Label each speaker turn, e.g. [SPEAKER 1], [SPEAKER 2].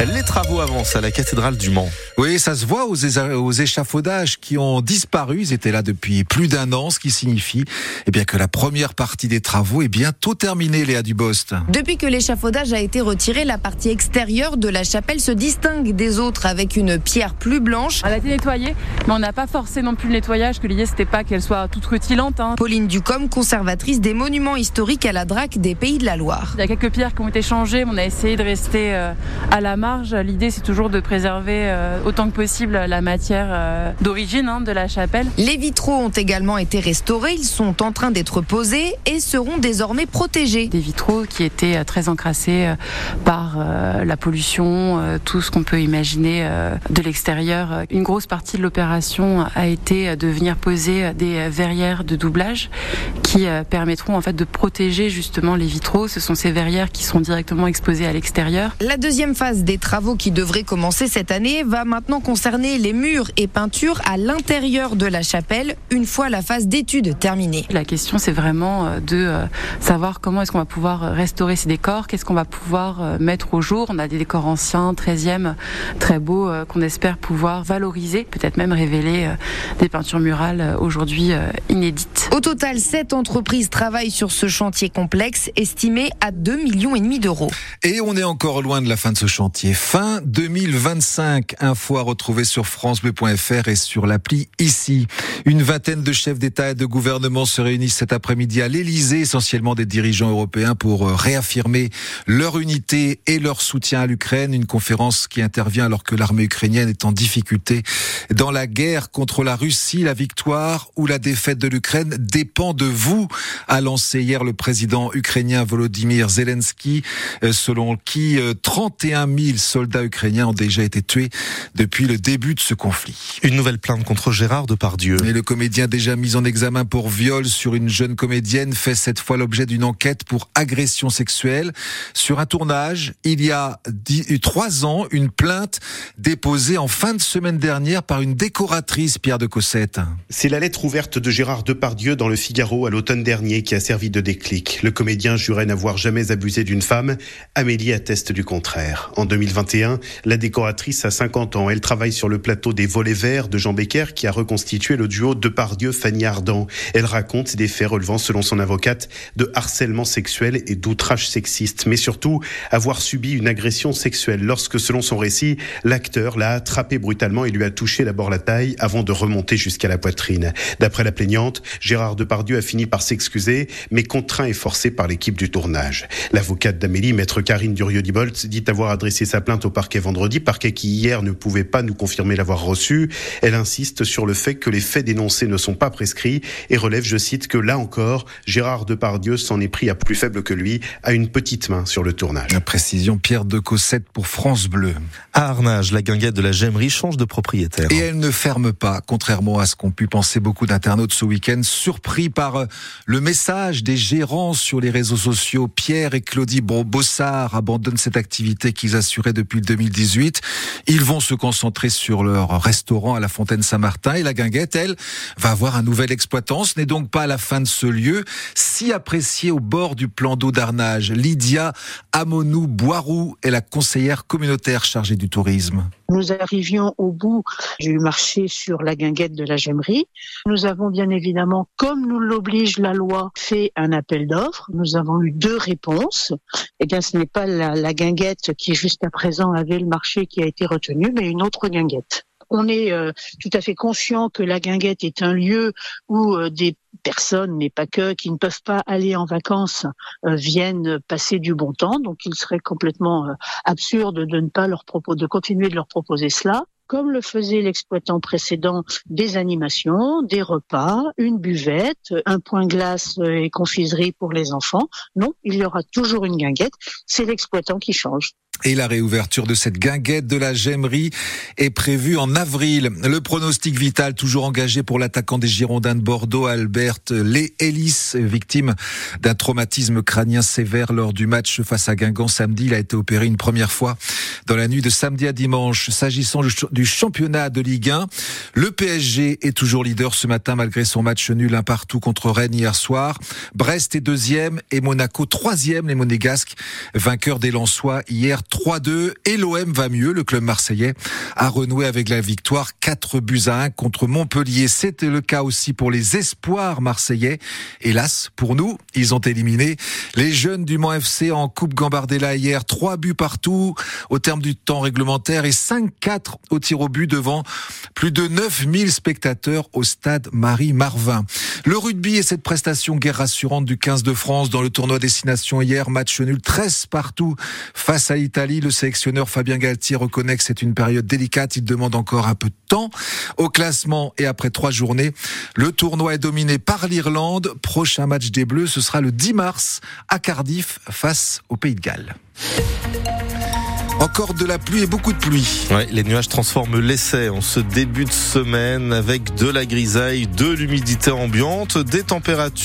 [SPEAKER 1] Les travaux avancent à la cathédrale du Mans.
[SPEAKER 2] Oui, ça se voit aux, échafaudages qui ont disparu. Ils étaient là depuis plus d'un an, ce qui signifie eh bien, que la première partie des travaux est bientôt terminée, Léa Dubost.
[SPEAKER 3] Depuis que l'échafaudage a été retiré, la partie extérieure de la chapelle se distingue des autres avec une pierre plus blanche.
[SPEAKER 4] Elle a été nettoyée, mais on n'a pas forcé non plus le nettoyage, que l'idée c'était pas qu'elle soit toute rutilante. Hein.
[SPEAKER 3] Pauline Ducom, conservatrice des monuments historiques à la DRAC des Pays de la Loire.
[SPEAKER 4] Il y a quelques pierres qui ont été changées, mais on a essayé de rester euh, à la marge. L'idée c'est toujours de préserver euh, autant que possible la matière euh, d'origine hein, de la chapelle.
[SPEAKER 3] Les vitraux ont également été restaurés, ils sont en train d'être posés et seront désormais protégés.
[SPEAKER 4] Des vitraux qui étaient euh, très encrassés par la pollution, tout ce qu'on peut imaginer de l'extérieur. Une grosse partie de l'opération a été de venir poser des verrières de doublage qui permettront en fait de protéger justement les vitraux. Ce sont ces verrières qui sont directement exposées à l'extérieur.
[SPEAKER 3] La deuxième phase des travaux qui devrait commencer cette année va maintenant concerner les murs et peintures à l'intérieur de la chapelle une fois la phase d'étude terminée.
[SPEAKER 4] La question c'est vraiment euh, de euh, savoir comment est-ce qu'on va pouvoir restaurer ces décors, qu'est-ce qu'on va pouvoir euh, mettre au jour. On a des décors anciens, 13e, très beaux, qu'on espère pouvoir valoriser, peut-être même révéler des peintures murales aujourd'hui inédites.
[SPEAKER 3] Au total, sept entreprises travaillent sur ce chantier complexe estimé à 2 millions et demi d'euros.
[SPEAKER 2] Et on est encore loin de la fin de ce chantier. Fin 2025, info à retrouver sur francebleu.fr et sur l'appli ici. Une vingtaine de chefs d'État et de gouvernement se réunissent cet après-midi à l'Élysée, essentiellement des dirigeants européens pour euh, réaffirmer leur unité et leur soutien à l'Ukraine. Une conférence qui intervient alors que l'armée ukrainienne est en difficulté dans la guerre contre la Russie. La victoire ou la défaite de l'Ukraine dépend de vous, a lancé hier le président ukrainien Volodymyr Zelensky, euh, selon qui euh, 31 000 soldats ukrainiens ont déjà été tués depuis le début de ce conflit.
[SPEAKER 1] Une nouvelle plainte contre Gérard Depardieu.
[SPEAKER 2] Et le comédien déjà mis en examen pour viol sur une jeune comédienne fait cette fois l'objet d'une enquête pour agression sexuelle. Sur un tournage, il y a dix, euh, trois ans, une plainte déposée en fin de semaine dernière par une décoratrice, Pierre de Cossette.
[SPEAKER 5] C'est la lettre ouverte de Gérard Depardieu dans le Figaro à l'automne dernier qui a servi de déclic. Le comédien jurait n'avoir jamais abusé d'une femme. Amélie atteste du contraire. En 2000 2021, la décoratrice a 50 ans. Elle travaille sur le plateau des Volets Verts de Jean Becker qui a reconstitué le duo Depardieu-Fanny Ardant. Elle raconte des faits relevant, selon son avocate, de harcèlement sexuel et d'outrage sexiste, mais surtout avoir subi une agression sexuelle lorsque, selon son récit, l'acteur l'a attrapé brutalement et lui a touché d'abord la taille avant de remonter jusqu'à la poitrine. D'après la plaignante, Gérard Depardieu a fini par s'excuser, mais contraint et forcé par l'équipe du tournage. L'avocate d'Amélie, maître Karine Durieux-Dibolt, dit avoir adressé sa plainte au parquet vendredi, parquet qui hier ne pouvait pas nous confirmer l'avoir reçu. Elle insiste sur le fait que les faits dénoncés ne sont pas prescrits et relève, je cite, que là encore, Gérard Depardieu s'en est pris à plus faible que lui, à une petite main sur le tournage.
[SPEAKER 2] La précision Pierre de Cossette pour France Bleu.
[SPEAKER 1] À Arnage, la guinguette de la Gemmerie change de propriétaire.
[SPEAKER 2] Et elle ne ferme pas, contrairement à ce qu'ont pu penser beaucoup d'internautes ce week-end, surpris par euh, le message des gérants sur les réseaux sociaux. Pierre et Claudie Bossard abandonnent cette activité qu'ils assuraient depuis 2018. Ils vont se concentrer sur leur restaurant à la Fontaine Saint-Martin et la guinguette, elle, va avoir un nouvel exploitant. Ce n'est donc pas la fin de ce lieu, si apprécié au bord du plan d'eau d'Arnage. Lydia Amonou Boirou est la conseillère communautaire chargée du tourisme.
[SPEAKER 6] Nous arrivions au bout du marché sur la guinguette de la Gemmerie. Nous avons bien évidemment, comme nous l'oblige la loi, fait un appel d'offres. Nous avons eu deux réponses. Eh bien, ce n'est pas la, la guinguette qui, jusqu'à présent, avait le marché qui a été retenu, mais une autre guinguette. On est euh, tout à fait conscient que la guinguette est un lieu où euh, des personnes, mais pas que, qui ne peuvent pas aller en vacances, euh, viennent passer du bon temps. Donc, il serait complètement absurde de ne pas leur proposer, de continuer de leur proposer cela comme le faisait l'exploitant précédent, des animations, des repas, une buvette, un point glace et confiserie pour les enfants. Non, il y aura toujours une guinguette. C'est l'exploitant qui change.
[SPEAKER 2] Et la réouverture de cette guinguette de la Gemmerie est prévue en avril. Le pronostic vital toujours engagé pour l'attaquant des Girondins de Bordeaux, Albert Lé Ellis, victime d'un traumatisme crânien sévère lors du match face à Guingamp samedi. Il a été opéré une première fois dans la nuit de samedi à dimanche. S'agissant du championnat de Ligue 1, le PSG est toujours leader ce matin malgré son match nul un partout contre Rennes hier soir. Brest est deuxième et Monaco troisième, les Monégasques vainqueurs des Lensois hier 3-2 et l'OM va mieux. Le club marseillais a renoué avec la victoire 4 buts à 1 contre Montpellier. C'était le cas aussi pour les espoirs marseillais. Hélas, pour nous, ils ont éliminé les jeunes du Mans FC en Coupe Gambardella hier. 3 buts partout au terme du temps réglementaire et 5-4 au tir au but devant plus de 9000 spectateurs au stade Marie-Marvin. Le rugby et cette prestation guerre rassurante du 15 de France dans le tournoi destination hier. Match nul 13 partout face à l'Italie. Le sélectionneur Fabien Galtier reconnaît que c'est une période délicate. Il demande encore un peu de temps. Au classement et après trois journées, le tournoi est dominé par l'Irlande. Prochain match des Bleus, ce sera le 10 mars à Cardiff face au Pays de Galles. Encore de la pluie et beaucoup de pluie.
[SPEAKER 1] Les nuages transforment l'essai en ce début de semaine avec de la grisaille, de l'humidité ambiante, des températures